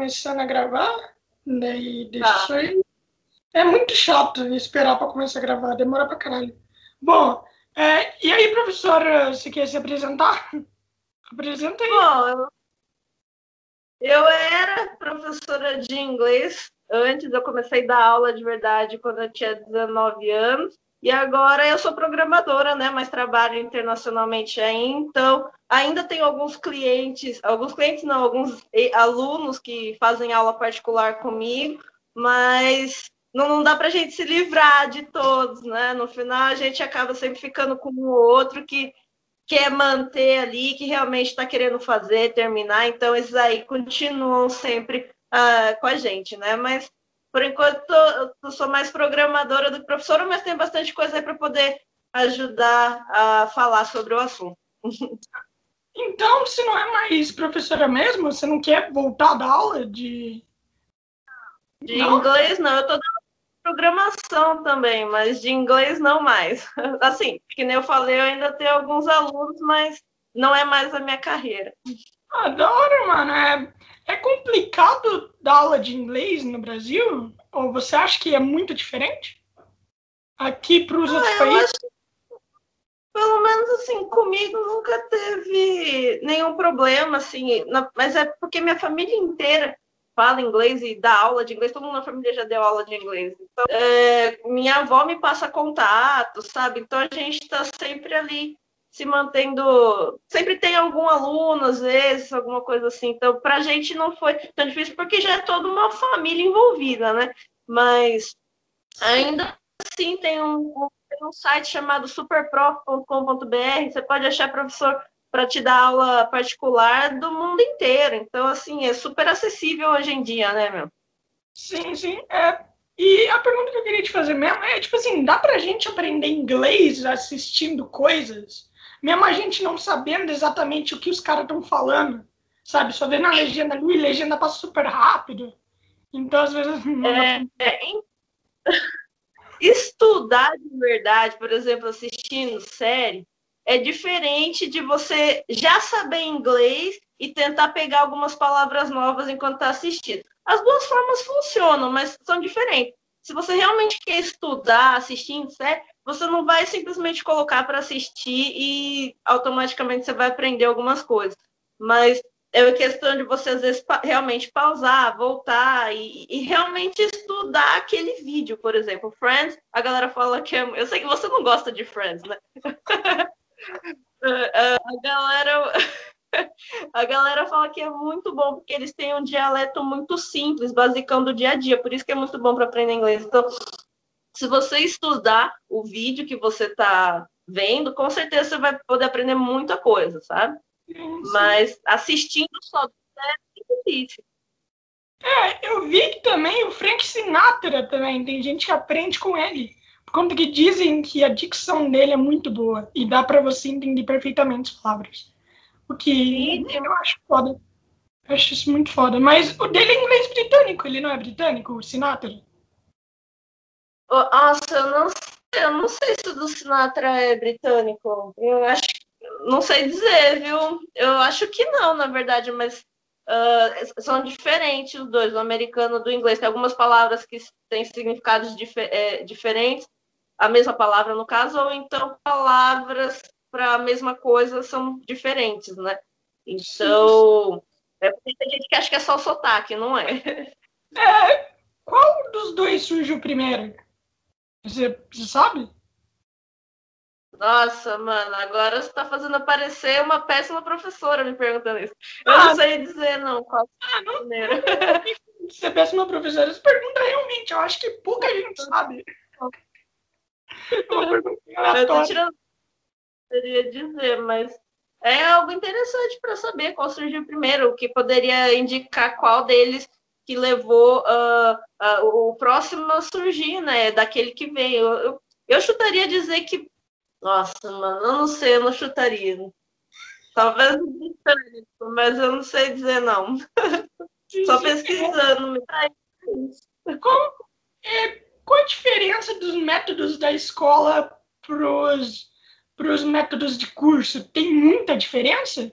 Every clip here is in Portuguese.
começando a gravar, daí deixa tá. aí. É muito chato esperar para começar a gravar, demora pra caralho. Bom, é, e aí, professora, você quer se apresentar? Apresenta aí. Bom, eu, eu era professora de inglês antes, eu comecei a dar aula de verdade quando eu tinha 19 anos. E agora eu sou programadora, né? Mas trabalho internacionalmente aí, então ainda tenho alguns clientes, alguns clientes não, alguns alunos que fazem aula particular comigo, mas não, não dá para a gente se livrar de todos, né? No final a gente acaba sempre ficando com um outro que quer manter ali, que realmente está querendo fazer, terminar, então esses aí continuam sempre uh, com a gente, né? Mas por enquanto, eu sou mais programadora do que professora, mas tem bastante coisa aí para poder ajudar a falar sobre o assunto. Então, se não é mais professora mesmo, você não quer voltar da aula de. De não? inglês, não. Eu estou dando programação também, mas de inglês não mais. Assim, que nem eu falei, eu ainda tenho alguns alunos, mas não é mais a minha carreira. Adoro, mano. É, é complicado dar aula de inglês no Brasil? Ou você acha que é muito diferente? Aqui para os ah, outros países? Acho, pelo menos assim, comigo nunca teve nenhum problema, assim, na, mas é porque minha família inteira fala inglês e dá aula de inglês, todo mundo na família já deu aula de inglês. Então, é, minha avó me passa contato, sabe? Então a gente está sempre ali se mantendo. Sempre tem algum aluno, às vezes, alguma coisa assim. Então, para a gente não foi tão difícil, porque já é toda uma família envolvida, né? Mas ainda assim tem um, tem um site chamado superprof.com.br, você pode achar professor para te dar aula particular do mundo inteiro. Então, assim, é super acessível hoje em dia, né, meu? Sim, sim. É, e a pergunta que eu queria te fazer mesmo é, tipo assim, dá pra gente aprender inglês assistindo coisas? Mesmo a gente não sabendo exatamente o que os caras estão falando, sabe? Só vendo a legenda ali, a legenda passa super rápido. Então, às vezes. É, é, estudar de verdade, por exemplo, assistindo série, é diferente de você já saber inglês e tentar pegar algumas palavras novas enquanto está assistindo. As duas formas funcionam, mas são diferentes. Se você realmente quer estudar assistindo série, você não vai simplesmente colocar para assistir e automaticamente você vai aprender algumas coisas. Mas é questão de você, às vezes, realmente pausar, voltar e, e, realmente estudar aquele vídeo, por exemplo. Friends, a galera fala que é. Eu sei que você não gosta de Friends, né? a galera. A galera fala que é muito bom porque eles têm um dialeto muito simples, basicão do dia a dia, por isso que é muito bom para aprender inglês. Então, se você estudar o vídeo que você está vendo, com certeza você vai poder aprender muita coisa, sabe? Sim. Mas assistindo só é difícil. É, eu vi que também o Frank Sinatra também, tem gente que aprende com ele. Por conta que dizem que a dicção dele é muito boa e dá para você entender perfeitamente as palavras. O que eu acho foda. Eu acho isso muito foda. Mas o dele é inglês britânico, ele não é britânico, o Sinatra? Nossa, eu não, eu não sei se o do Sinatra é britânico. Eu acho, não sei dizer, viu? Eu acho que não, na verdade, mas uh, são diferentes os dois, o americano do inglês. Tem algumas palavras que têm significados dif é, diferentes, a mesma palavra no caso, ou então palavras para a mesma coisa são diferentes, né? Então, é, tem gente que acha que é só o sotaque, não é? É, qual dos dois surgiu primeiro? Você, você sabe? Nossa, mano, agora você tá fazendo aparecer uma péssima professora me perguntando isso. Eu ah, não sei dizer, não, qual ah, não, Você é péssima professora, você pergunta realmente, eu acho que pouca gente sabe. eu tô tirando. Poderia dizer, mas é algo interessante para saber qual surgiu primeiro, o que poderia indicar qual deles que levou uh, uh, o próximo a surgir, né? Daquele que veio. Eu, eu, eu chutaria dizer que. Nossa, mano, eu não sei, eu não chutaria. Talvez mas eu não sei dizer não. Só pesquisando. Qual, é, qual a diferença dos métodos da escola para os métodos de curso? Tem muita diferença?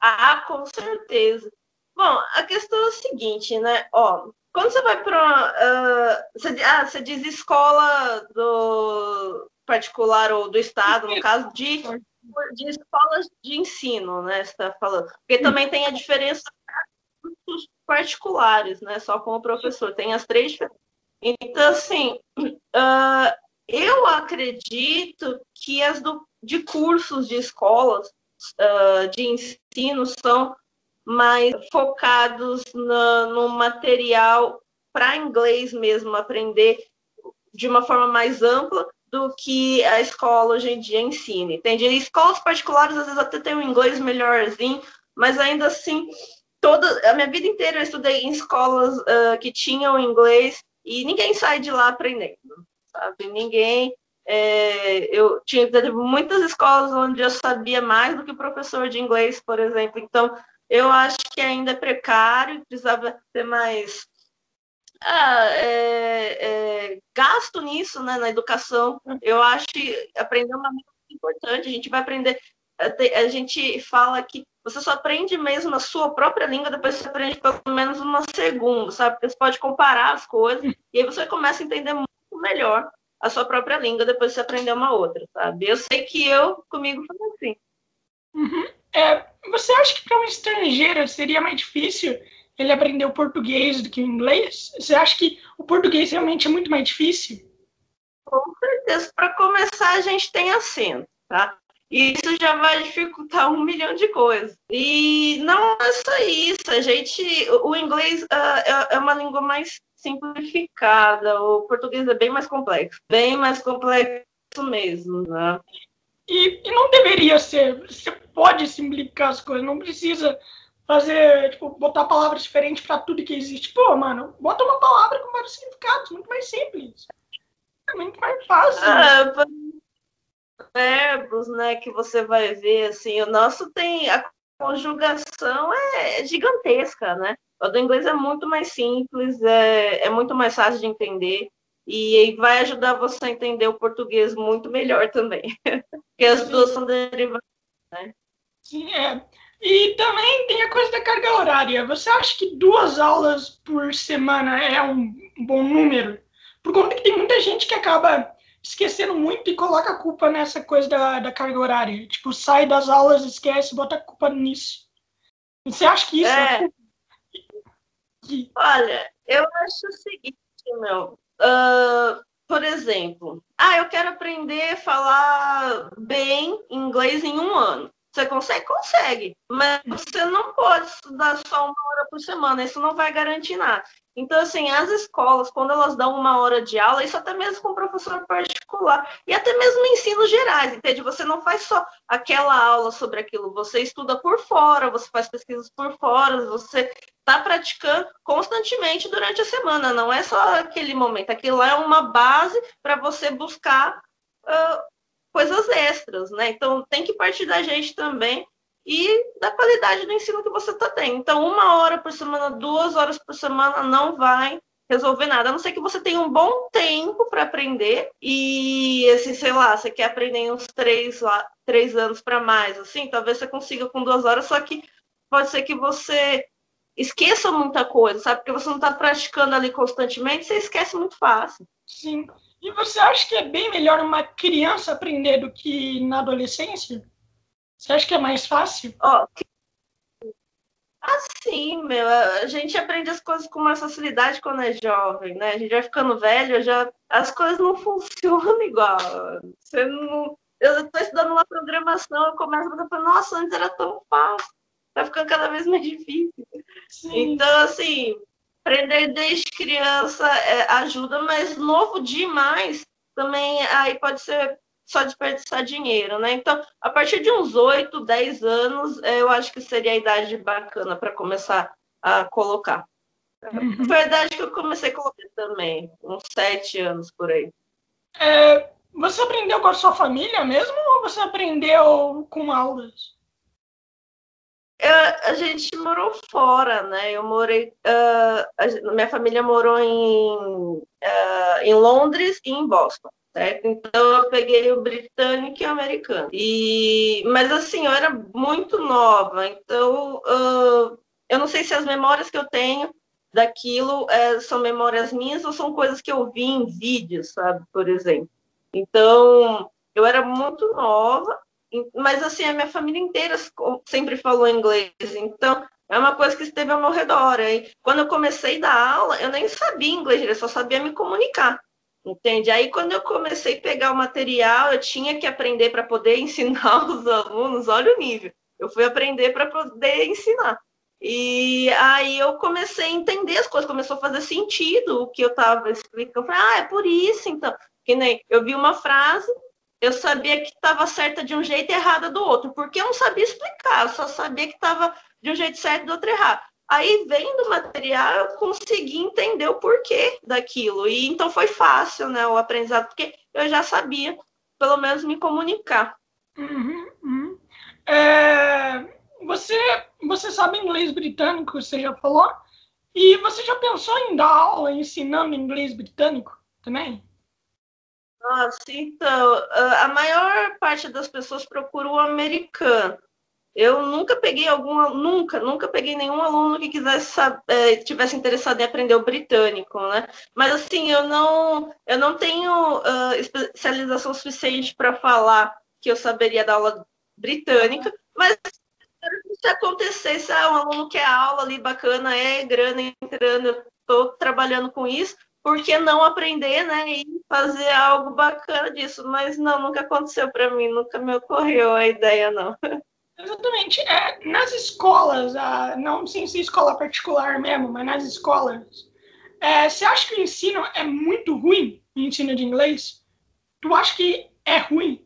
Ah, com certeza. Bom, a questão é o seguinte, né? Ó, quando você vai para. Uh, você, ah, você diz escola do particular ou do Estado, no caso de, de escolas de ensino, né? Você está falando. Porque também tem a diferença dos particulares, né? Só com o professor. Tem as três. Então, assim, uh, eu acredito que as do, de cursos de escolas uh, de ensino são mais focados na, no material para inglês mesmo, aprender de uma forma mais ampla do que a escola hoje em dia ensina. Entende? Escolas particulares às vezes até tem um inglês melhorzinho, mas ainda assim, toda a minha vida inteira eu estudei em escolas uh, que tinham inglês e ninguém sai de lá aprendendo, sabe? Ninguém. É, eu tinha muitas escolas onde eu sabia mais do que o professor de inglês, por exemplo. Então, eu acho que ainda é precário, precisava ter mais ah, é, é, gasto nisso, né, na educação. Eu acho que aprender uma coisa importante. A gente vai aprender. A gente fala que você só aprende mesmo a sua própria língua, depois você aprende pelo menos uma segunda, sabe? Porque você pode comparar as coisas e aí você começa a entender muito melhor a sua própria língua depois você aprender uma outra, sabe? Eu sei que eu, comigo, foi assim. Uhum. É, você acha que para um estrangeiro seria mais difícil ele aprender o português do que o inglês? Você acha que o português realmente é muito mais difícil? Com certeza. Para começar, a gente tem acento, tá? E isso já vai dificultar um milhão de coisas. E não é só isso. A gente, o inglês uh, é uma língua mais simplificada. O português é bem mais complexo, bem mais complexo mesmo, né? E, e não deveria ser. Você pode simplificar as coisas, não precisa fazer, tipo, botar palavras diferentes para tudo que existe. Pô, mano, bota uma palavra com vários significados, muito mais simples. É muito mais fácil. Ah, verbos, né, que você vai ver, assim, o nosso tem, a conjugação é gigantesca, né? O do inglês é muito mais simples, é, é muito mais fácil de entender e vai ajudar você a entender o português muito melhor também, porque as duas são derivadas, né? Sim, é. E também tem a coisa da carga horária. Você acha que duas aulas por semana é um bom número? Por conta que tem muita gente que acaba esquecendo muito e coloca a culpa nessa coisa da, da carga horária. Tipo, sai das aulas, esquece, bota a culpa nisso. Você acha que isso é... é... Olha, eu acho o seguinte, meu. Uh, por exemplo, ah, eu quero aprender a falar bem inglês em um ano. Você consegue? Consegue. Mas você não pode estudar só uma hora por semana, isso não vai garantir nada. Então, assim, as escolas, quando elas dão uma hora de aula, isso até mesmo com professor particular, e até mesmo ensinos gerais, entende? Você não faz só aquela aula sobre aquilo, você estuda por fora, você faz pesquisas por fora, você está praticando constantemente durante a semana, não é só aquele momento, aquilo é uma base para você buscar uh, coisas extras, né? Então, tem que partir da gente também e da qualidade do ensino que você está tendo. Então, uma hora por semana, duas horas por semana não vai resolver nada, a não ser que você tenha um bom tempo para aprender e, assim, sei lá, você quer aprender uns três, três anos para mais, assim, talvez você consiga com duas horas, só que pode ser que você esqueça muita coisa, sabe? Porque você não está praticando ali constantemente, você esquece muito fácil. Sim. E você acha que é bem melhor uma criança aprender do que na adolescência? Você acha que é mais fácil? Ó, assim, meu, a gente aprende as coisas com mais facilidade quando é jovem, né? A gente vai ficando velho, já as coisas não funcionam igual. Você não, eu estou estudando uma programação, eu começo a pensar, nossa, antes era tão fácil, tá ficando cada vez mais difícil. Sim. Então, assim, aprender desde criança é, ajuda, mas novo demais também aí pode ser só desperdiçar dinheiro, né? Então, a partir de uns 8, 10 anos, é, eu acho que seria a idade bacana para começar a colocar. Uhum. Foi a idade que eu comecei a colocar também, uns 7 anos por aí. É, você aprendeu com a sua família mesmo ou você aprendeu com aulas? A gente morou fora, né? Eu morei. Uh, a, minha família morou em, uh, em Londres e em Boston. Certo? Então eu peguei o britânico e o americano. E, mas assim, eu era muito nova, então uh, eu não sei se as memórias que eu tenho daquilo é, são memórias minhas ou são coisas que eu vi em vídeos, sabe, por exemplo. Então, eu era muito nova, mas assim, a minha família inteira sempre falou inglês, então é uma coisa que esteve ao meu redor. Aí, quando eu comecei a dar aula, eu nem sabia inglês, eu só sabia me comunicar. Entende? Aí, quando eu comecei a pegar o material, eu tinha que aprender para poder ensinar os alunos, olha o nível. Eu fui aprender para poder ensinar. E aí eu comecei a entender as coisas, começou a fazer sentido o que eu estava explicando. Eu falei, ah, é por isso, então. Que nem eu vi uma frase, eu sabia que estava certa de um jeito e errada do outro, porque eu não sabia explicar, eu só sabia que estava de um jeito certo e do outro errado. Aí, vendo o material, eu consegui entender o porquê daquilo. E então foi fácil, né, o aprendizado, porque eu já sabia, pelo menos, me comunicar. Uhum, uhum. É, você, você sabe inglês britânico, você já falou? E você já pensou em dar aula ensinando inglês britânico também? Nossa, então, a maior parte das pessoas procura o americano. Eu nunca peguei algum, nunca, nunca peguei nenhum aluno que quisesse é, tivesse interessado em aprender o britânico, né? Mas assim, eu não, eu não tenho uh, especialização suficiente para falar que eu saberia dar aula britânica, mas se acontecesse, ah, um aluno quer aula ali bacana, é grana entrando, eu estou trabalhando com isso, por que não aprender, né, e fazer algo bacana disso? Mas não, nunca aconteceu para mim, nunca me ocorreu a ideia, não. Exatamente. É, nas escolas, ah, não sem ser escola particular mesmo, mas nas escolas, é, você acha que o ensino é muito ruim, o ensino de inglês? Tu acha que é ruim?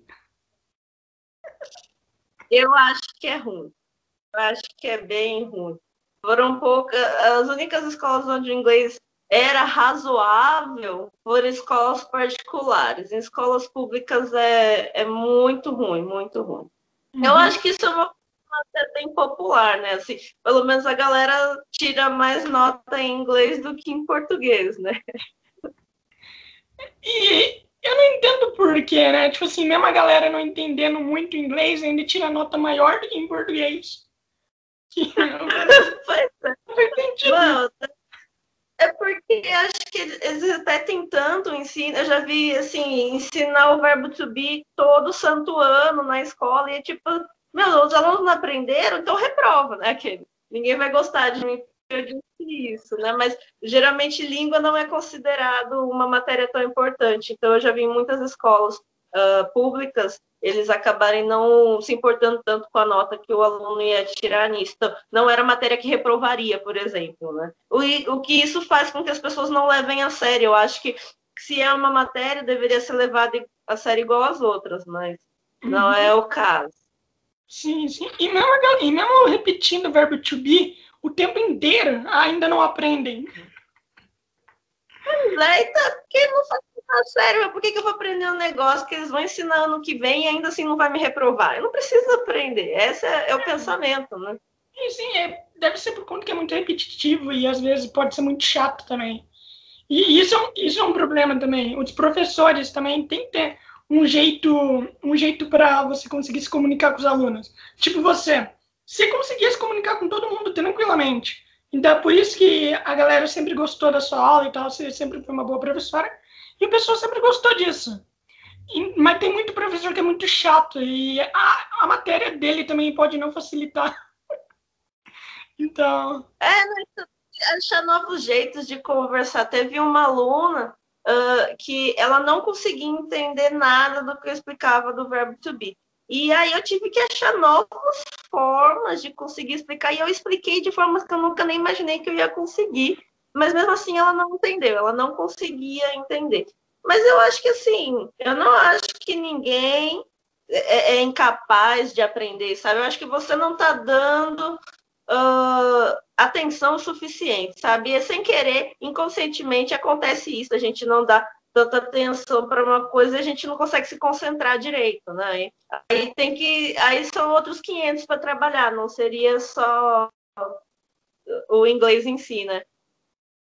Eu acho que é ruim. Eu acho que é bem ruim. Foram poucas. As únicas escolas onde o inglês era razoável foram escolas particulares. Em escolas públicas é, é muito ruim, muito ruim. Uhum. Eu acho que isso é uma até bem popular, né? Assim, pelo menos a galera tira mais nota em inglês do que em português, né? E eu não entendo por quê, né? Tipo assim, mesmo a galera não entendendo muito inglês, ainda tira nota maior do que em português. pois é. Não é porque acho que eles repetem tanto o ensino. Eu já vi, assim, ensinar o verbo to be todo santo ano na escola e, tipo, meu, os alunos não aprenderam, então reprova, né? Aquele. Ninguém vai gostar de mim eu disse isso, né? Mas geralmente língua não é considerado uma matéria tão importante. Então eu já vi em muitas escolas uh, públicas eles acabarem não se importando tanto com a nota que o aluno ia tirar nisso. Então, não era matéria que reprovaria, por exemplo, né? O, o que isso faz com que as pessoas não levem a sério. Eu acho que se é uma matéria, deveria ser levada a sério igual as outras, mas não é o caso. Sim, sim. E mesmo, e repetindo o verbo to be o tempo inteiro, ainda não aprendem. Pois é, então, porque não faz ah, sério, por que, que eu vou aprender um negócio que eles vão ensinar ano que vem e ainda assim não vai me reprovar? Eu não preciso aprender. Esse é, é o pensamento, né? Sim, sim, é, deve ser por conta que é muito repetitivo e às vezes pode ser muito chato também. E isso, é isso é um problema também. Os professores também têm que ter um jeito, um jeito para você conseguir se comunicar com os alunos. Tipo você, você conseguia se comunicar com todo mundo tranquilamente. Então é por isso que a galera sempre gostou da sua aula e tal, você sempre foi uma boa professora. E o pessoal sempre gostou disso. E, mas tem muito professor que é muito chato e a, a matéria dele também pode não facilitar. então. É, achar novos jeitos de conversar. Teve uma aluna uh, que ela não conseguia entender nada do que eu explicava do verbo to be. E aí eu tive que achar novas formas de conseguir explicar. E eu expliquei de formas que eu nunca nem imaginei que eu ia conseguir mas mesmo assim ela não entendeu, ela não conseguia entender. Mas eu acho que assim, eu não acho que ninguém é, é incapaz de aprender, sabe? Eu acho que você não está dando uh, atenção suficiente, sabe? E sem querer, inconscientemente acontece isso, a gente não dá tanta atenção para uma coisa e a gente não consegue se concentrar direito, né? Aí tem que, aí são outros 500 para trabalhar, não seria só o inglês em si, né?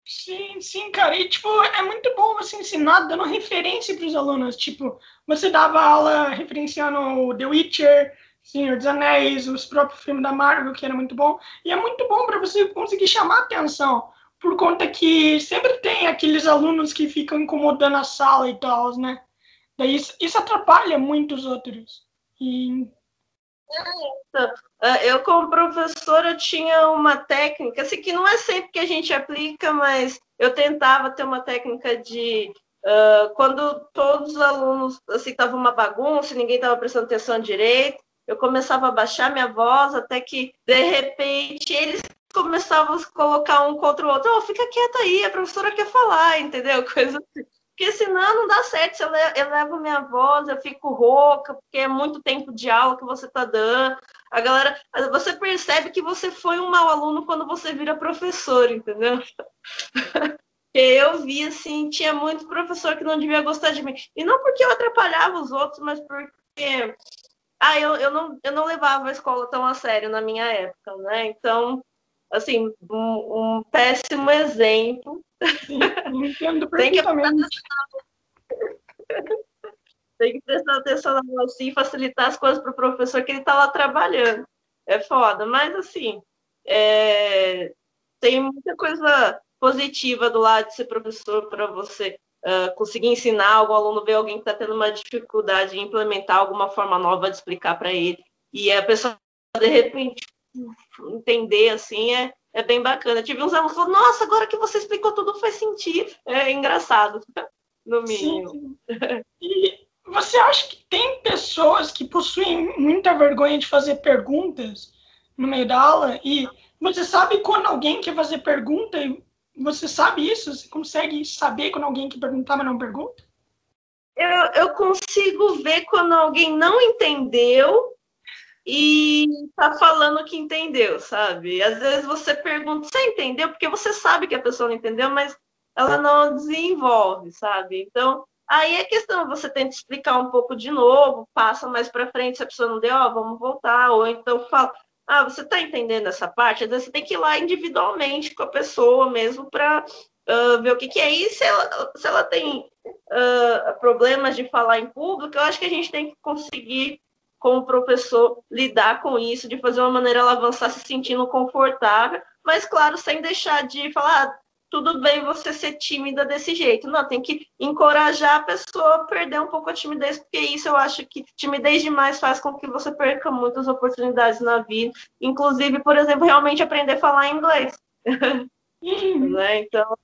Sim, sim, cara. E, tipo, é muito bom você ensinar dando referência para os alunos. Tipo, você dava aula referenciando o The Witcher, Senhor dos Anéis, os próprios filmes da Marvel, que era muito bom. E é muito bom para você conseguir chamar atenção, por conta que sempre tem aqueles alunos que ficam incomodando a sala e tal, né? Daí isso, isso atrapalha muito os outros. E eu, como professora, tinha uma técnica, assim, que não é sempre que a gente aplica, mas eu tentava ter uma técnica de uh, quando todos os alunos, assim, estava uma bagunça, ninguém estava prestando atenção direito, eu começava a baixar minha voz até que, de repente, eles começavam a colocar um contra o outro. Oh, fica quieta aí, a professora quer falar, entendeu? Coisa assim. Porque senão não dá certo. Se eu, levo minha voz, eu fico rouca, porque é muito tempo de aula que você está dando. A galera, você percebe que você foi um mau aluno quando você vira professor, entendeu? eu vi assim, tinha muito professor que não devia gostar de mim. E não porque eu atrapalhava os outros, mas porque ah, eu, eu, não, eu não levava a escola tão a sério na minha época, né? Então, assim, um, um péssimo exemplo. Sim, entendo perfeitamente. Tem que prestar atenção na aula, sim, facilitar as coisas para o professor que ele está lá trabalhando. É foda, mas assim, é... tem muita coisa positiva do lado de ser professor para você uh, conseguir ensinar algum aluno, ver alguém que está tendo uma dificuldade em implementar alguma forma nova de explicar para ele. E a pessoa, de repente, entender assim é, é bem bacana. Tive uns alunos que falaram, nossa, agora que você explicou tudo faz sentido. É engraçado, no mínimo. Sim. E você acha que tem pessoas que possuem muita vergonha de fazer perguntas no meio da aula? E você sabe quando alguém quer fazer pergunta você sabe isso? Você consegue saber quando alguém que perguntar, mas não pergunta? Eu, eu consigo ver quando alguém não entendeu e tá falando que entendeu, sabe? Às vezes você pergunta, você entendeu? Porque você sabe que a pessoa não entendeu, mas ela não desenvolve, sabe? Então, aí é questão, você tenta explicar um pouco de novo, passa mais para frente, se a pessoa não deu, ó, vamos voltar, ou então fala, ah, você está entendendo essa parte? Às vezes você tem que ir lá individualmente com a pessoa mesmo para uh, ver o que, que é. E se ela, se ela tem uh, problemas de falar em público, eu acho que a gente tem que conseguir, como professor, lidar com isso, de fazer uma maneira ela avançar se sentindo confortável, mas, claro, sem deixar de falar, ah, tudo bem você ser tímida desse jeito. Não, tem que encorajar a pessoa a perder um pouco a timidez, porque isso eu acho que timidez demais faz com que você perca muitas oportunidades na vida. Inclusive, por exemplo, realmente aprender a falar inglês. Uhum. né? Então,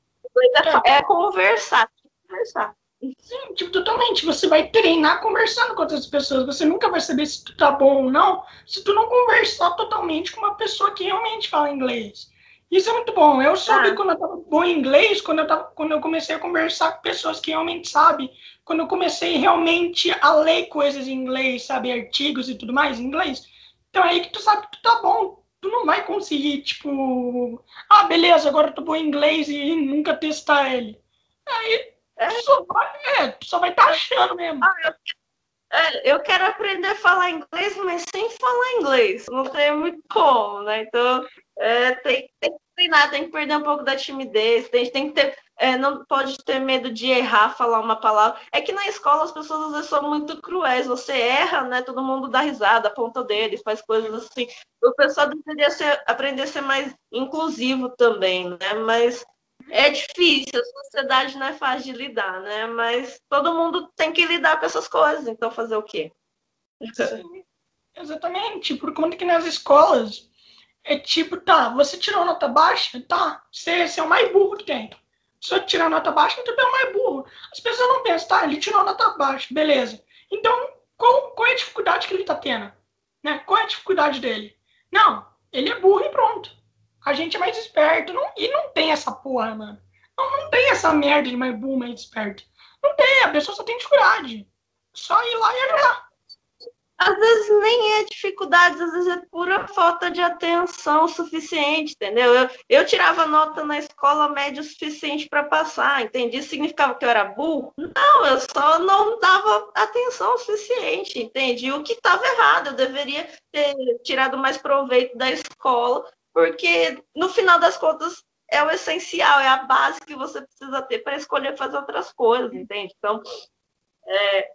é conversar. conversar. Sim, tipo, totalmente. Você vai treinar conversando com outras pessoas. Você nunca vai saber se tu tá bom ou não se tu não conversar totalmente com uma pessoa que realmente fala inglês. Isso é muito bom. Eu soube ah. quando eu estava bom em inglês, quando eu, tava, quando eu comecei a conversar com pessoas que realmente sabem, quando eu comecei realmente a ler coisas em inglês, sabe, artigos e tudo mais em inglês. Então é aí que tu sabe que tu tá bom. Tu não vai conseguir, tipo, ah, beleza, agora eu tô bom em inglês e nunca testar ele. Aí é. tu só vai, é, só vai estar tá achando mesmo. Ah, eu é, eu quero aprender a falar inglês, mas sem falar inglês. Não tem muito como, né? Então, é, tem, tem, que treinar, tem que perder um pouco da timidez, tem, tem que ter, é, não pode ter medo de errar, falar uma palavra. É que na escola as pessoas às vezes são muito cruéis. Você erra, né? Todo mundo dá risada, aponta deles, faz coisas assim. O pessoal deveria ser, aprender a ser mais inclusivo também, né? Mas é difícil, a sociedade não é fácil de lidar, né? Mas todo mundo tem que lidar com essas coisas, então fazer o quê? Sim, exatamente, por conta que nas escolas é tipo, tá, você tirou nota baixa, tá, você, você é o mais burro que tem. Se eu tirar nota baixa, então é o mais burro. As pessoas não pensam, tá, ele tirou nota baixa, beleza. Então, qual, qual é a dificuldade que ele tá tendo? Né? Qual é a dificuldade dele? Não, ele é burro e pronto. A gente é mais esperto. Não, e não tem essa porra, mano. Não, não tem essa merda de mais burro, mais esperto. Não tem, a pessoa só tem dificuldade. Só ir lá e ajudar. Às vezes nem é dificuldade, às vezes é pura falta de atenção suficiente, entendeu? Eu, eu tirava nota na escola média o suficiente para passar, entendi? Significava que eu era burro? Não, eu só não dava atenção suficiente, entendi? O que estava errado, eu deveria ter tirado mais proveito da escola porque no final das contas é o essencial, é a base que você precisa ter para escolher fazer outras coisas, entende? Então, é,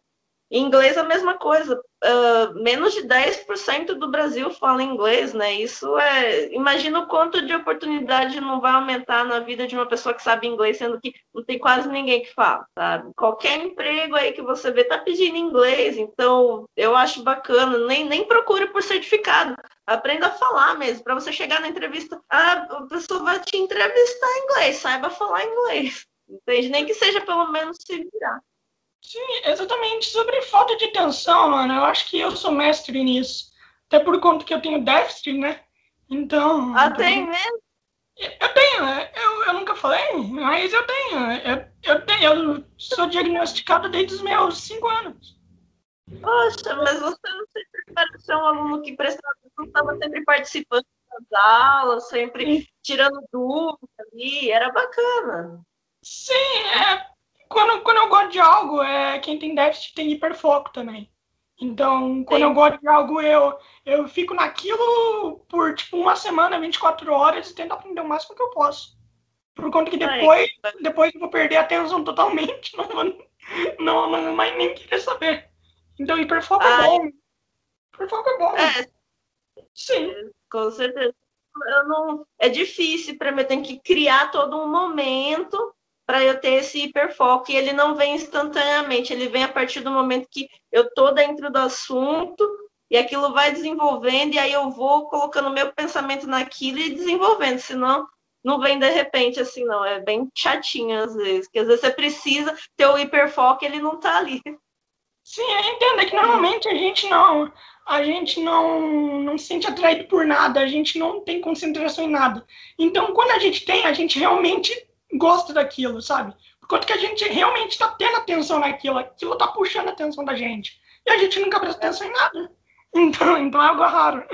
Inglês é a mesma coisa. Uh, menos de 10% do Brasil fala inglês, né? Isso é. Imagina o quanto de oportunidade não vai aumentar na vida de uma pessoa que sabe inglês, sendo que não tem quase ninguém que fala, sabe? Qualquer emprego aí que você vê tá pedindo inglês, então eu acho bacana. Nem, nem procure por certificado. Aprenda a falar mesmo, para você chegar na entrevista, a pessoa vai te entrevistar em inglês, saiba falar inglês. Entende? Nem que seja pelo menos se virar. Sim, exatamente. Sobre falta de atenção, mano, eu acho que eu sou mestre nisso. Até por conta que eu tenho déficit, né? Então. Ah, tem mesmo? Eu tenho, eu, eu nunca falei, mas eu tenho. Eu, eu tenho, eu sou diagnosticado desde os meus cinco anos. Poxa, mas você não sempre parece ser um aluno que prestava atenção, estava sempre participando das aulas, sempre tirando dúvidas ali, era bacana. Sim, é, quando, quando eu gosto de algo, é, quem tem déficit tem hiperfoco também. Então, quando Sim. eu gosto de algo, eu, eu fico naquilo por tipo uma semana, 24 horas e tento aprender o máximo que eu posso. Por conta que depois, depois eu vou perder a atenção totalmente, não vou não, não mais nem querer saber. Então, hiperfoco é Ai. é bom. Hiperfoco é bom. É. Sim. Com certeza. Eu não, é difícil para mim, eu tenho que criar todo um momento para eu ter esse hiperfoco e ele não vem instantaneamente, ele vem a partir do momento que eu tô dentro do assunto e aquilo vai desenvolvendo e aí eu vou colocando meu pensamento naquilo e desenvolvendo, senão não vem de repente assim, não, é bem chatinho às vezes, que às vezes você precisa ter o hiperfoco ele não tá ali. Sim, entenda é que normalmente a gente não, a gente não, não se sente atraído por nada, a gente não tem concentração em nada. Então, quando a gente tem, a gente realmente gosta daquilo, sabe? Quanto que a gente realmente está tendo atenção naquilo, aquilo está puxando a atenção da gente. E a gente nunca presta atenção em nada. Então, então é algo raro.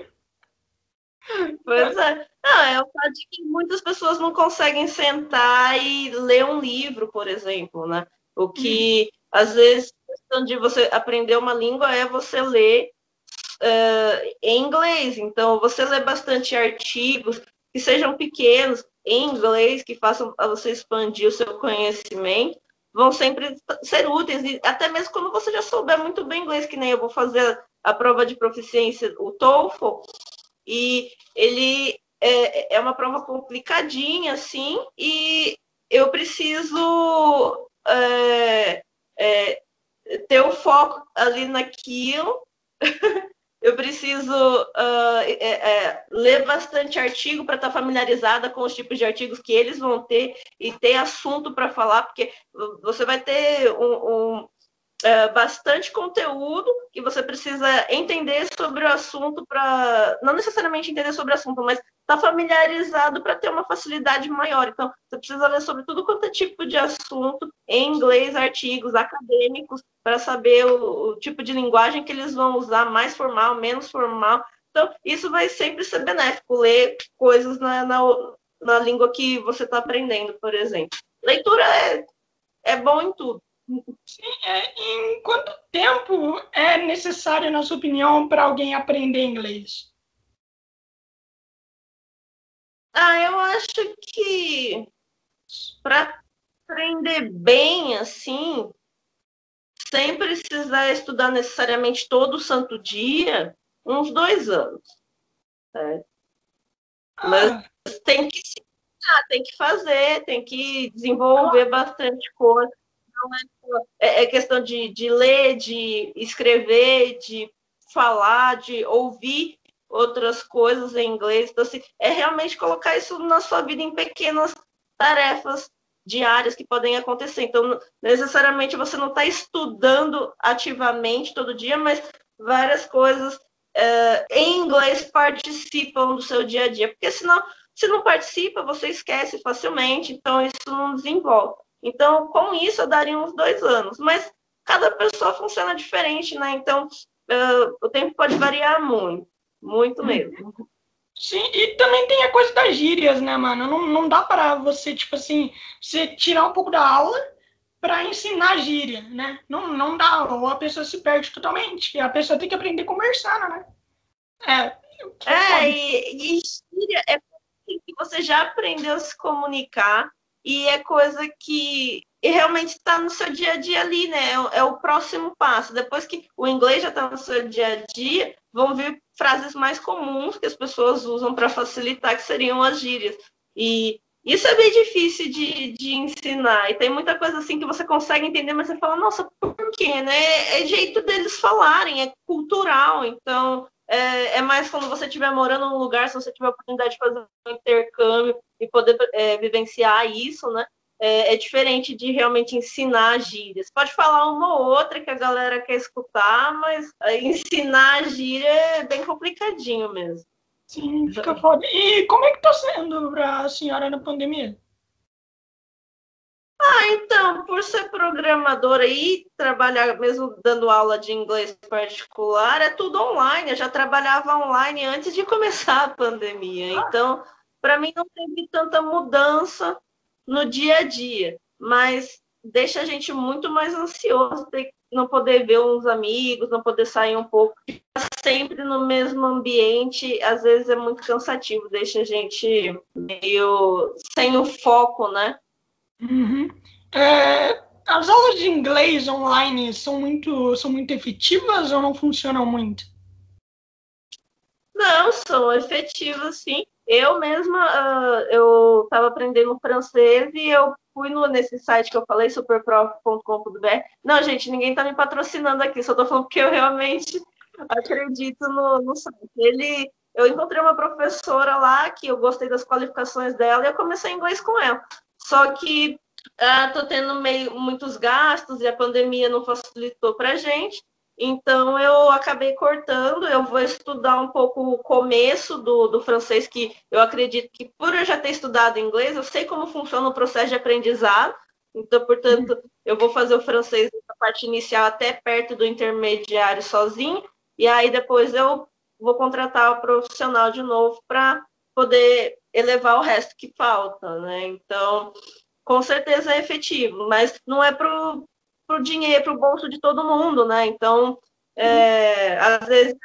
Pois é. Não, é o fato de que muitas pessoas não conseguem sentar e ler um livro, por exemplo, né? O que, hum. às vezes, a questão de você aprender uma língua é você ler uh, em inglês. Então, você lê bastante artigos que sejam pequenos, em inglês que façam a você expandir o seu conhecimento vão sempre ser úteis, e até mesmo quando você já souber muito bem inglês, que nem eu vou fazer a prova de proficiência, o TOEFL, e ele é, é uma prova complicadinha, assim, e eu preciso é, é, ter o foco ali naquilo eu preciso uh, é, é, ler bastante artigo para estar tá familiarizada com os tipos de artigos que eles vão ter e ter assunto para falar, porque você vai ter um, um é, bastante conteúdo que você precisa entender sobre o assunto para não necessariamente entender sobre o assunto, mas estar tá familiarizado para ter uma facilidade maior. Então, você precisa ler sobre tudo quanto é tipo de assunto em inglês, artigos acadêmicos, para saber o, o tipo de linguagem que eles vão usar, mais formal, menos formal. Então, isso vai sempre ser benéfico, ler coisas na, na, na língua que você está aprendendo, por exemplo. Leitura é, é bom em tudo. Sim, é, em quanto tempo é necessário, na sua opinião, para alguém aprender inglês? Ah, eu acho que para aprender bem, assim, sem precisar estudar necessariamente todo santo dia, uns dois anos. Né? Ah. Mas tem que tem que fazer, tem que desenvolver bastante coisa. É, é, é questão de, de ler, de escrever, de falar, de ouvir outras coisas em inglês. Então, assim, é realmente colocar isso na sua vida em pequenas tarefas diárias que podem acontecer. Então, necessariamente você não está estudando ativamente todo dia, mas várias coisas é, em inglês participam do seu dia a dia. Porque senão, se não participa, você esquece facilmente, então isso não desenvolve. Então, com isso, eu daria uns dois anos. Mas cada pessoa funciona diferente, né? Então, uh, o tempo pode variar muito. Muito mesmo. Sim, e também tem a coisa das gírias, né, mano? Não, não dá para você, tipo assim, você tirar um pouco da aula para ensinar gíria, né? Não, não dá, ou a pessoa se perde totalmente. A pessoa tem que aprender conversando, né? É, é e, e gíria é que você já aprendeu a se comunicar e é coisa que realmente está no seu dia a dia ali, né? É, é o próximo passo. Depois que o inglês já está no seu dia a dia, vão vir frases mais comuns que as pessoas usam para facilitar, que seriam as gírias. E isso é bem difícil de, de ensinar. E tem muita coisa assim que você consegue entender, mas você fala, nossa, por quê? Né? É jeito deles falarem, é cultural. Então, é, é mais quando você estiver morando num lugar, se você tiver a oportunidade de fazer um intercâmbio e poder é, vivenciar isso, né? É, é, diferente de realmente ensinar gírias. Pode falar uma ou outra que a galera quer escutar, mas ensinar gíria é bem complicadinho mesmo. Sim, fica foda. E como é que tá sendo para a senhora na pandemia? Ah, então, por ser programadora e trabalhar mesmo dando aula de inglês particular, é tudo online. Eu já trabalhava online antes de começar a pandemia. Então, para mim não teve tanta mudança no dia a dia, mas deixa a gente muito mais ansioso não poder ver uns amigos, não poder sair um pouco, sempre no mesmo ambiente, às vezes é muito cansativo, deixa a gente meio sem o foco, né? Uhum. É, as aulas de inglês online são muito, são muito efetivas ou não funcionam muito? Não, são efetivas, sim. Eu mesma, uh, eu estava aprendendo francês e eu fui no, nesse site que eu falei, superprof.com.br. Não, gente, ninguém está me patrocinando aqui, só estou falando porque eu realmente acredito no, no site. Ele, eu encontrei uma professora lá que eu gostei das qualificações dela e eu comecei inglês com ela. Só que estou uh, tendo meio, muitos gastos e a pandemia não facilitou para a gente. Então eu acabei cortando, eu vou estudar um pouco o começo do, do francês, que eu acredito que por eu já ter estudado inglês, eu sei como funciona o processo de aprendizado. Então, portanto, eu vou fazer o francês na parte inicial até perto do intermediário sozinho, e aí depois eu vou contratar o profissional de novo para poder elevar o resto que falta, né? Então, com certeza é efetivo, mas não é para o dinheiro, para o bolso de todo mundo, né? Então, é, às vezes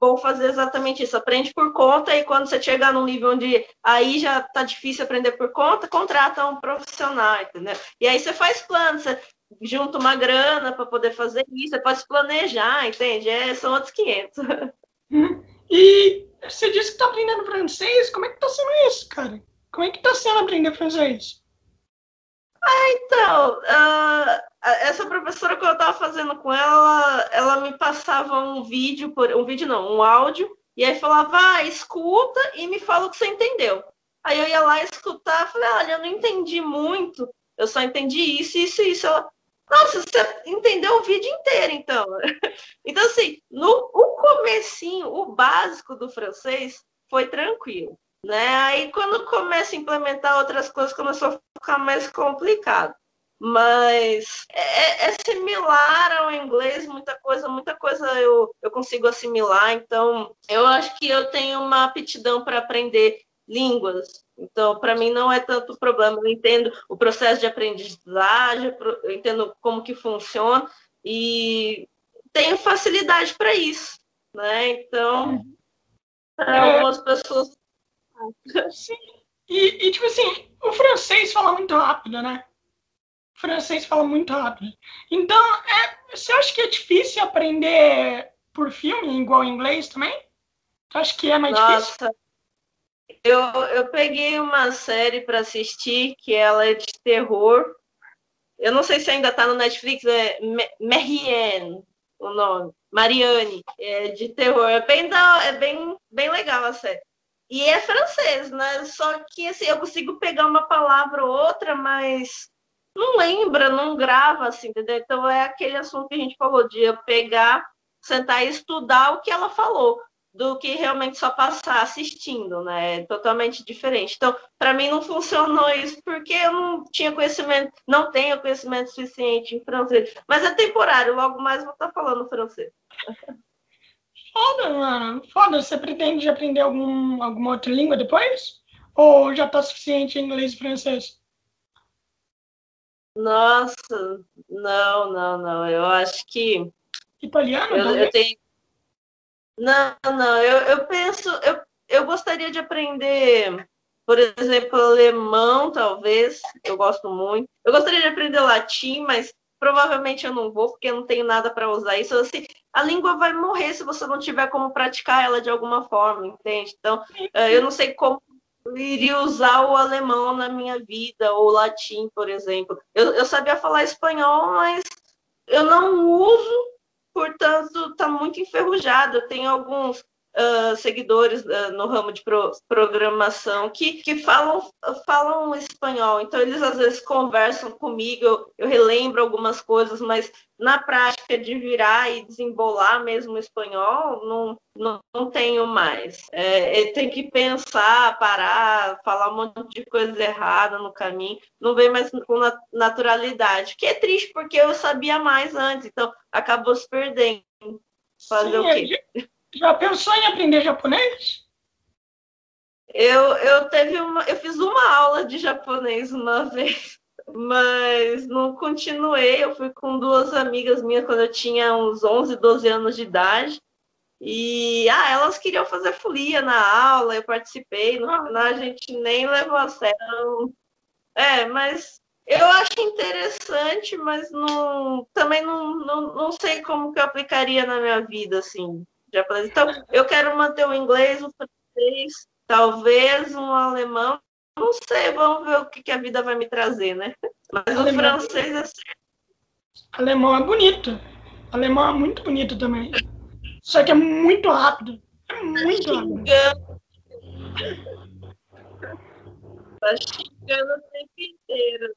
vou fazer exatamente isso, aprende por conta e quando você chegar num nível onde aí já tá difícil aprender por conta, contrata um profissional, entendeu? E aí você faz planos, você junta uma grana para poder fazer isso, você pode se planejar, entende? É, são outros 500. Hum. E você disse que tá aprendendo francês, como é que tá sendo isso, cara? Como é que tá sendo aprender francês? Ah, então, uh, essa professora que eu estava fazendo com ela, ela me passava um vídeo, por, um vídeo não, um áudio, e aí falava, ah, escuta e me fala o que você entendeu. Aí eu ia lá escutar, falei, olha, eu não entendi muito, eu só entendi isso, isso e isso. Ela, nossa, você entendeu o vídeo inteiro, então. então, assim, no o comecinho, o básico do francês foi tranquilo. Né? Aí quando começa a implementar outras coisas, começou a ficar mais complicado. Mas é, é, similar ao inglês, muita coisa, muita coisa eu, eu consigo assimilar. Então, eu acho que eu tenho uma aptidão para aprender línguas. Então, para mim não é tanto problema. Eu entendo o processo de aprendizagem, eu entendo como que funciona e tenho facilidade para isso, né? Então, para algumas pessoas Sim. E, e, tipo assim, o francês fala muito rápido, né? O francês fala muito rápido. Então, é, você acha que é difícil aprender por filme, igual inglês também? Você acha que é mais Nossa. difícil? Eu, eu peguei uma série para assistir que ela é de terror. Eu não sei se ainda está no Netflix, é Marianne, o nome. Marianne, é de terror. É bem, da, é bem, bem legal a série. E é francês, né? Só que assim, eu consigo pegar uma palavra ou outra, mas não lembra, não grava, assim, entendeu? Então é aquele assunto que a gente falou de eu pegar, sentar e estudar o que ela falou, do que realmente só passar assistindo, né? É totalmente diferente. Então, para mim não funcionou isso porque eu não tinha conhecimento, não tenho conhecimento suficiente em francês. Mas é temporário, logo mais vou estar falando francês. Foda, mano. Foda. Você pretende aprender algum, alguma outra língua depois? Ou já tá suficiente em inglês e francês? Nossa, não, não, não. Eu acho que. Italiano? Eu, eu tenho. Não, não. Eu, eu penso. Eu, eu gostaria de aprender Por exemplo, alemão, talvez, eu gosto muito. Eu gostaria de aprender latim, mas provavelmente eu não vou, porque eu não tenho nada para usar isso. Assim, a língua vai morrer se você não tiver como praticar ela de alguma forma, entende? Então, eh, eu não sei como iria usar o alemão na minha vida, ou o latim, por exemplo. Eu, eu sabia falar espanhol, mas eu não uso, portanto, está muito enferrujado. Tenho alguns uh, seguidores uh, no ramo de pro, programação que, que falam, falam espanhol, então eles às vezes conversam comigo, eu, eu relembro algumas coisas, mas na prática de virar e desembolar mesmo o espanhol, não, não, não tenho mais. É, tem que pensar, parar, falar um monte de coisa errada no caminho, não vem mais com naturalidade, que é triste porque eu sabia mais antes, então acabou se perdendo. Fazer Sim, o quê? Já pensou em aprender japonês? Eu, eu teve uma, eu fiz uma aula de japonês uma vez, mas não continuei. Eu fui com duas amigas minhas quando eu tinha uns 11, 12 anos de idade. E ah, elas queriam fazer folia na aula, eu participei, no final a gente nem levou a sério. É, mas eu acho interessante, mas não, também não, não, não sei como que eu aplicaria na minha vida, assim japonês. Então, eu quero manter o inglês, o francês, talvez um alemão. Não sei, vamos ver o que, que a vida vai me trazer, né? Mas alemão. o francês é certo. Alemão é bonito. Alemão é muito bonito também. Só que é muito rápido. É muito tá rápido. Tá xingando o tempo inteiro.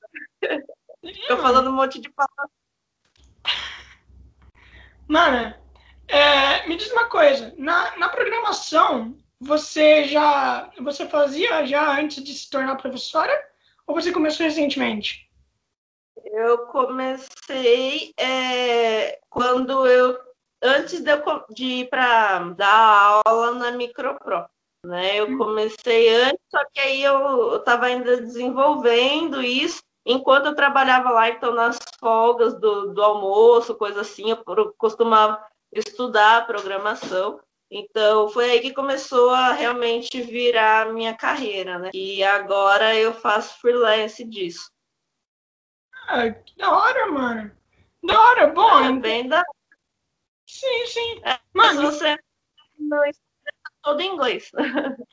Tô falando um monte de palavras. Mano, é, me diz uma coisa, na, na programação, você já você fazia já antes de se tornar professora ou você começou recentemente? Eu comecei é, quando eu antes de, eu, de ir para dar aula na Micropro, né? Eu hum. comecei antes, só que aí eu estava ainda desenvolvendo isso enquanto eu trabalhava lá, então nas folgas do, do almoço, coisa assim, eu costumava estudar programação. Então, foi aí que começou a realmente virar a minha carreira, né? E agora eu faço freelance disso. Ah, que da hora, mano. Da hora, bom. É bem da Sim, sim. É, mano, você não todo em inglês.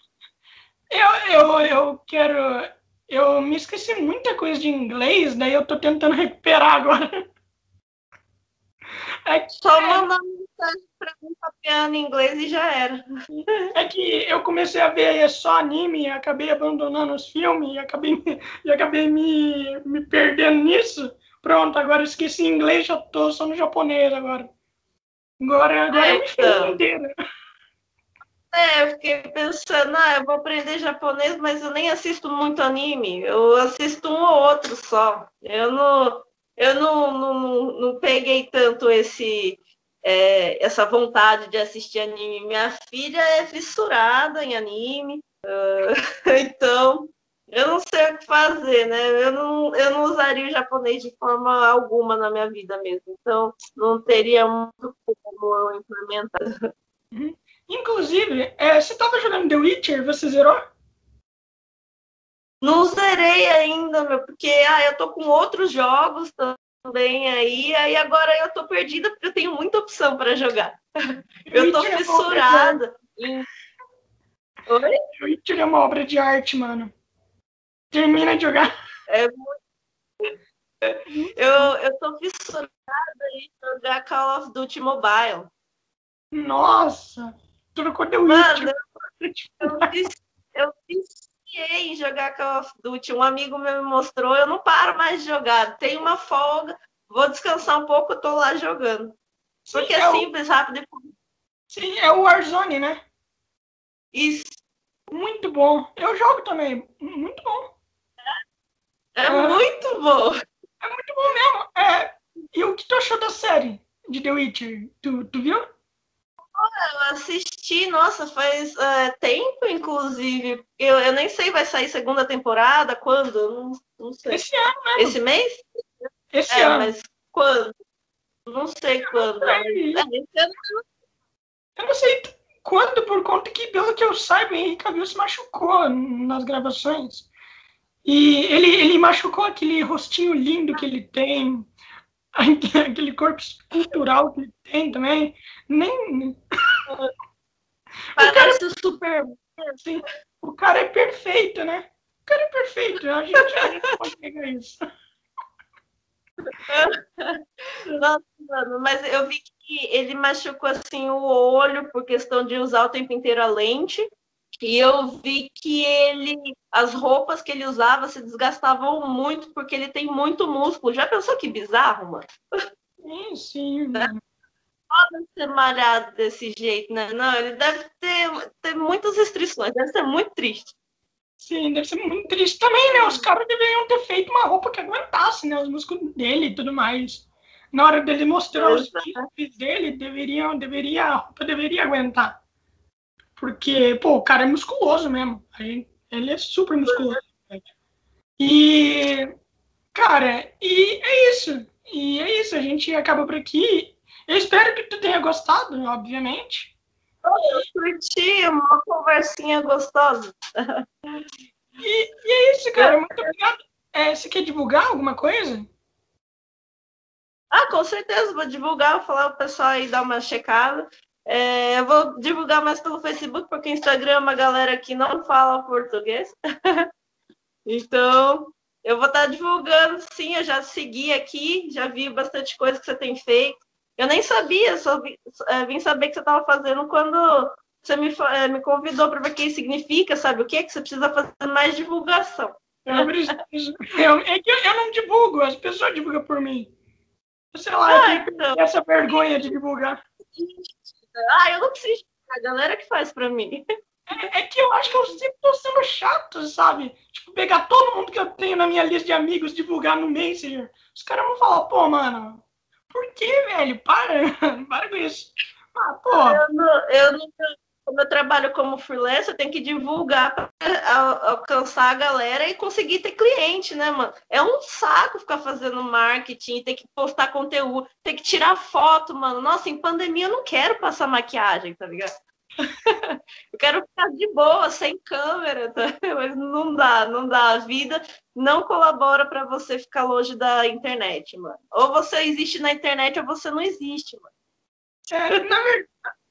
eu, eu, eu quero... Eu me esqueci muita coisa de inglês, daí eu tô tentando recuperar agora. É que, Só mandar mensagem pra mim copiando em inglês e já era. É que eu comecei a ver só anime acabei abandonando os filmes e acabei, e acabei me, me perdendo nisso. Pronto, agora esqueci inglês, já tô só no japonês agora. Agora, agora é, então. inteiro. É, eu fiquei pensando, ah, eu vou aprender japonês, mas eu nem assisto muito anime. Eu assisto um ou outro só. Eu não, eu não, não, não peguei tanto esse é, essa vontade de assistir anime. Minha filha é fissurada em anime, uh, então eu não sei o que fazer, né? Eu não, eu não usaria o japonês de forma alguma na minha vida mesmo, então não teria muito como eu implementar. Uhum. Inclusive, é, você estava jogando The Witcher, você zerou? Não zerei ainda, meu, porque ah, eu tô com outros jogos também aí, aí agora eu tô perdida porque eu tenho muita opção para jogar. Eu tô fissurada. Em... Oi? Witcher é uma obra de arte, mano. Termina de jogar. É muito... Eu, eu tô fissurada em jogar Call of Duty Mobile. Nossa! Trocou The Witcher. Mano, eu, eu, eu viciei em jogar Call of Duty. Um amigo meu me mostrou, eu não paro mais de jogar. Tem uma folga, vou descansar um pouco, eu tô lá jogando. Sim, Porque é, é simples, rápido e Sim, é o Warzone, né? Isso. Muito bom. Eu jogo também. Muito bom. É, é muito bom. É muito bom mesmo. É... E o que tu achou da série de The Witcher? Tu, tu viu? Eu assisti, nossa, faz é, tempo, inclusive. Eu, eu nem sei, vai sair segunda temporada? Quando? Não, não sei. Esse ano, né? Esse mês? Esse é, ano. Mas quando? Não sei eu quando. Não sei. É, eu não sei. quando, por conta que, pelo que eu saiba, o Henrique Cavill se machucou nas gravações. E ele, ele machucou aquele rostinho lindo que ele tem, aquele corpo escultural que ele tem também. Nem. Parece o cara, super. Assim, o cara é perfeito, né? O cara é perfeito. A gente, a gente pode pegar isso. Nossa, mano, mas eu vi que ele machucou assim o olho por questão de usar o tempo inteiro a lente. E eu vi que ele, as roupas que ele usava se desgastavam muito porque ele tem muito músculo. Já pensou que bizarro, mano? Sim, sim. Né? Pode ser malhado desse jeito, né? Não, ele deve ter, ter muitas restrições, deve ser muito triste. Sim, deve ser muito triste também, né? Os caras deveriam ter feito uma roupa que aguentasse, né? Os músculos dele e tudo mais. Na hora dele mostrar os bíceps dele, deveriam, deveria, a roupa deveria aguentar. Porque, pô, o cara é musculoso mesmo. Ele é super musculoso. E, cara, e é isso. E é isso. A gente acaba por aqui. Eu espero que tu tenha gostado, obviamente. Eu curti, uma conversinha gostosa. E, e é isso, cara. Muito obrigado. É, você quer divulgar alguma coisa? Ah, com certeza, vou divulgar, vou falar o pessoal aí dar uma checada. É, eu vou divulgar mais pelo Facebook, porque o Instagram é uma galera que não fala português. então, eu vou estar divulgando, sim, eu já segui aqui, já vi bastante coisa que você tem feito. Eu nem sabia, só vi, é, vim saber que você estava fazendo quando você me, é, me convidou para ver o que significa, sabe o que? Que você precisa fazer mais divulgação. Eu preciso. Eu, é que eu, eu, não divulgo, as pessoas divulgam por mim. Sei lá, ah, então. essa vergonha de divulgar. Ah, eu não preciso a galera que faz para mim. É, é, que eu acho que eu sempre tô sendo chato, sabe? Tipo, pegar todo mundo que eu tenho na minha lista de amigos, divulgar no Messenger. Os caras vão falar, pô, mano, por que, velho? Para, para com isso. Ah, pô. Eu não, eu não, como eu trabalho como freelancer, eu tenho que divulgar para alcançar a galera e conseguir ter cliente, né, mano? É um saco ficar fazendo marketing, ter que postar conteúdo, ter que tirar foto, mano. Nossa, em pandemia eu não quero passar maquiagem, tá ligado? eu quero ficar de boa, sem câmera, tá? mas não dá, não dá. A vida não colabora para você ficar longe da internet, mano. Ou você existe na internet ou você não existe, mano. É, na.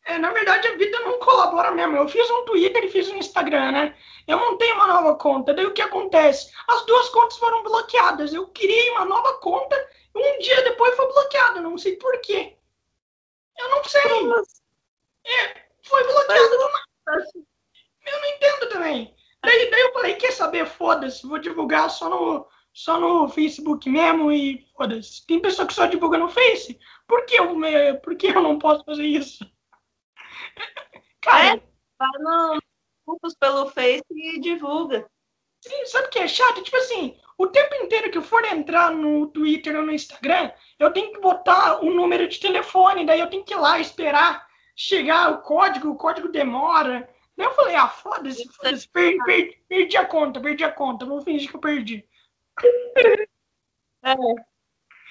É, na verdade, a vida não colabora mesmo. Eu fiz um Twitter e fiz um Instagram, né? Eu montei uma nova conta. Daí o que acontece? As duas contas foram bloqueadas. Eu criei uma nova conta e um dia depois foi bloqueada. Não sei por quê. Eu não sei. É, foi bloqueado do Eu não entendo também. Daí, daí eu falei, quer saber? Foda-se, vou divulgar só no, só no Facebook mesmo e foda-se. Tem pessoa que só divulga no Face. Por que eu, por que eu não posso fazer isso? Cara, é, vai no grupos pelo Face e divulga. Sim, sabe o que é chato? Tipo assim, o tempo inteiro que eu for entrar no Twitter ou no Instagram, eu tenho que botar o número de telefone, daí eu tenho que ir lá esperar chegar o código, o código demora. Daí eu falei, ah, foda-se, foda-se, perdi, perdi, perdi, a conta, perdi a conta, vou fingir que eu perdi. É.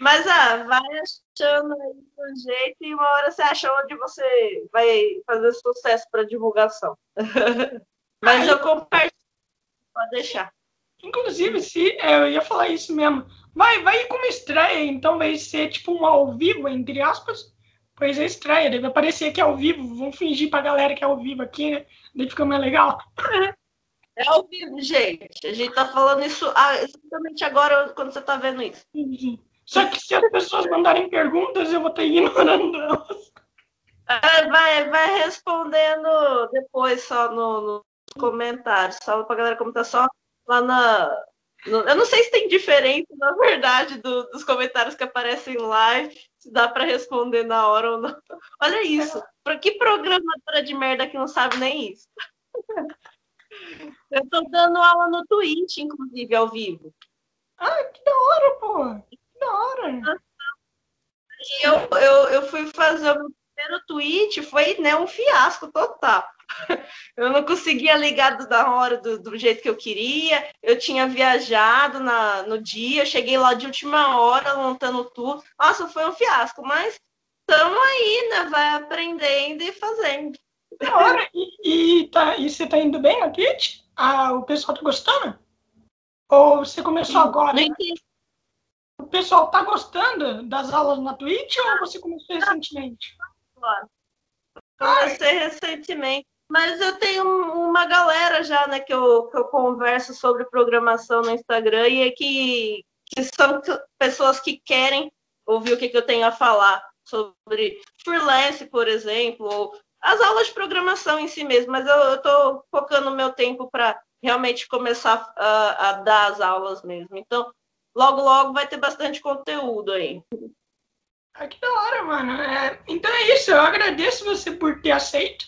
Mas ah, vai achando aí um jeito e uma hora você acha onde você vai fazer sucesso para divulgação. Mas eu compartilho, pode deixar. Inclusive, se é, eu ia falar isso mesmo. Vai, vai como estreia, então vai ser tipo um ao vivo, entre aspas, coisa estranha, deve aparecer que é ao vivo, vamos fingir pra galera que é ao vivo aqui, né? Daí fica mais legal. É ao vivo, gente. A gente tá falando isso ah, exatamente agora, quando você tá vendo isso. Só que se as pessoas mandarem perguntas, eu vou estar ignorando elas. É, vai, vai respondendo depois só no, no comentário. Só pra galera comentar só lá na. No, eu não sei se tem diferença, na verdade, do, dos comentários que aparecem live se dá para responder na hora ou não. Olha isso. Para que programadora de merda que não sabe nem isso? Eu tô dando aula no Twitch, inclusive, ao vivo. Ah, que da hora, pô! Da hora! Eu, eu, eu fui fazer o meu primeiro tweet, foi né, um fiasco total. Eu não conseguia ligar da hora do, do, jeito que eu queria. Eu tinha viajado na, no dia, cheguei lá de última hora, montando tudo. Nossa, foi um fiasco, mas estamos aí, né? Vai aprendendo e fazendo. Da hora. E, e, tá, e você tá indo bem na Twitch? Ah, o pessoal tá gostando? Ou você começou agora? Né? O pessoal tá gostando das aulas na Twitch ou você começou recentemente? Comecei recentemente. Mas eu tenho uma galera já, né, que eu, que eu converso sobre programação no Instagram e é que, que são pessoas que querem ouvir o que, que eu tenho a falar sobre freelance, por exemplo, ou as aulas de programação em si mesmo, mas eu estou focando o meu tempo para realmente começar a, a, dar as aulas mesmo. Então, logo, logo vai ter bastante conteúdo aí. Ah, que da hora, mano. É, então é isso, eu agradeço você por ter aceito.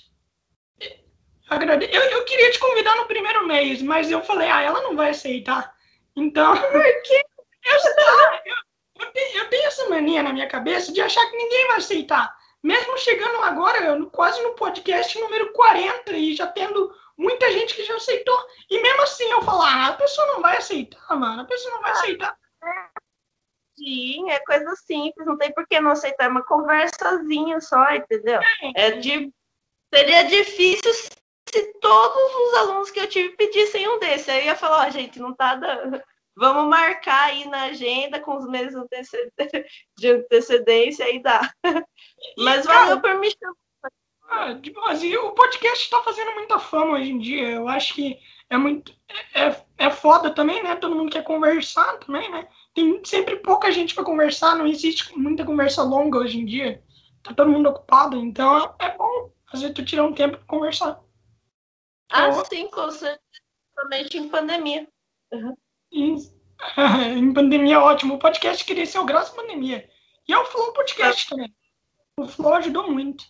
Agrade... Eu, eu queria te convidar no primeiro mês, mas eu falei, ah, ela não vai aceitar. Então. Por quê? Eu, eu, eu, tenho, eu tenho essa mania na minha cabeça de achar que ninguém vai aceitar. Mesmo chegando agora, quase no podcast número 40, e já tendo muita gente que já aceitou. E mesmo assim eu falar, ah, a pessoa não vai aceitar, mano, a pessoa não vai aceitar. Sim, é coisa simples, não tem por que não aceitar, é uma conversazinha só, entendeu? É, é de... Seria difícil se todos os alunos que eu tive pedissem um desse. Aí eu ia falar, ó, oh, gente, não tá dando. Vamos marcar aí na agenda com os meses de antecedência e dá. Mas valeu por me chamar. Ah, assim, o podcast está fazendo muita fama hoje em dia. Eu acho que é muito. É, é, é foda também, né? Todo mundo quer conversar também, né? Tem sempre pouca gente para conversar, não existe muita conversa longa hoje em dia. Tá todo mundo ocupado, então é bom fazer tu tirar um tempo para conversar. Ah, então, sim, com certeza. Principalmente em pandemia. Uhum. em pandemia, ótimo. O podcast cresceu graças à pandemia. E é o Flow Podcast também. O Flow ajudou muito.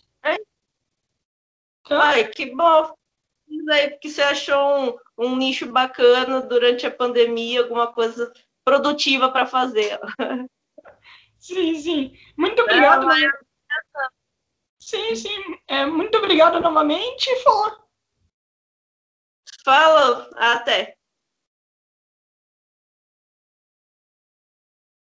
Ai, que bom. Aí, porque você achou um, um nicho bacana durante a pandemia, alguma coisa produtiva para fazer. Sim, sim. Muito obrigado. É, Sim, sim. É, muito obrigado novamente. Falou. Falou, até.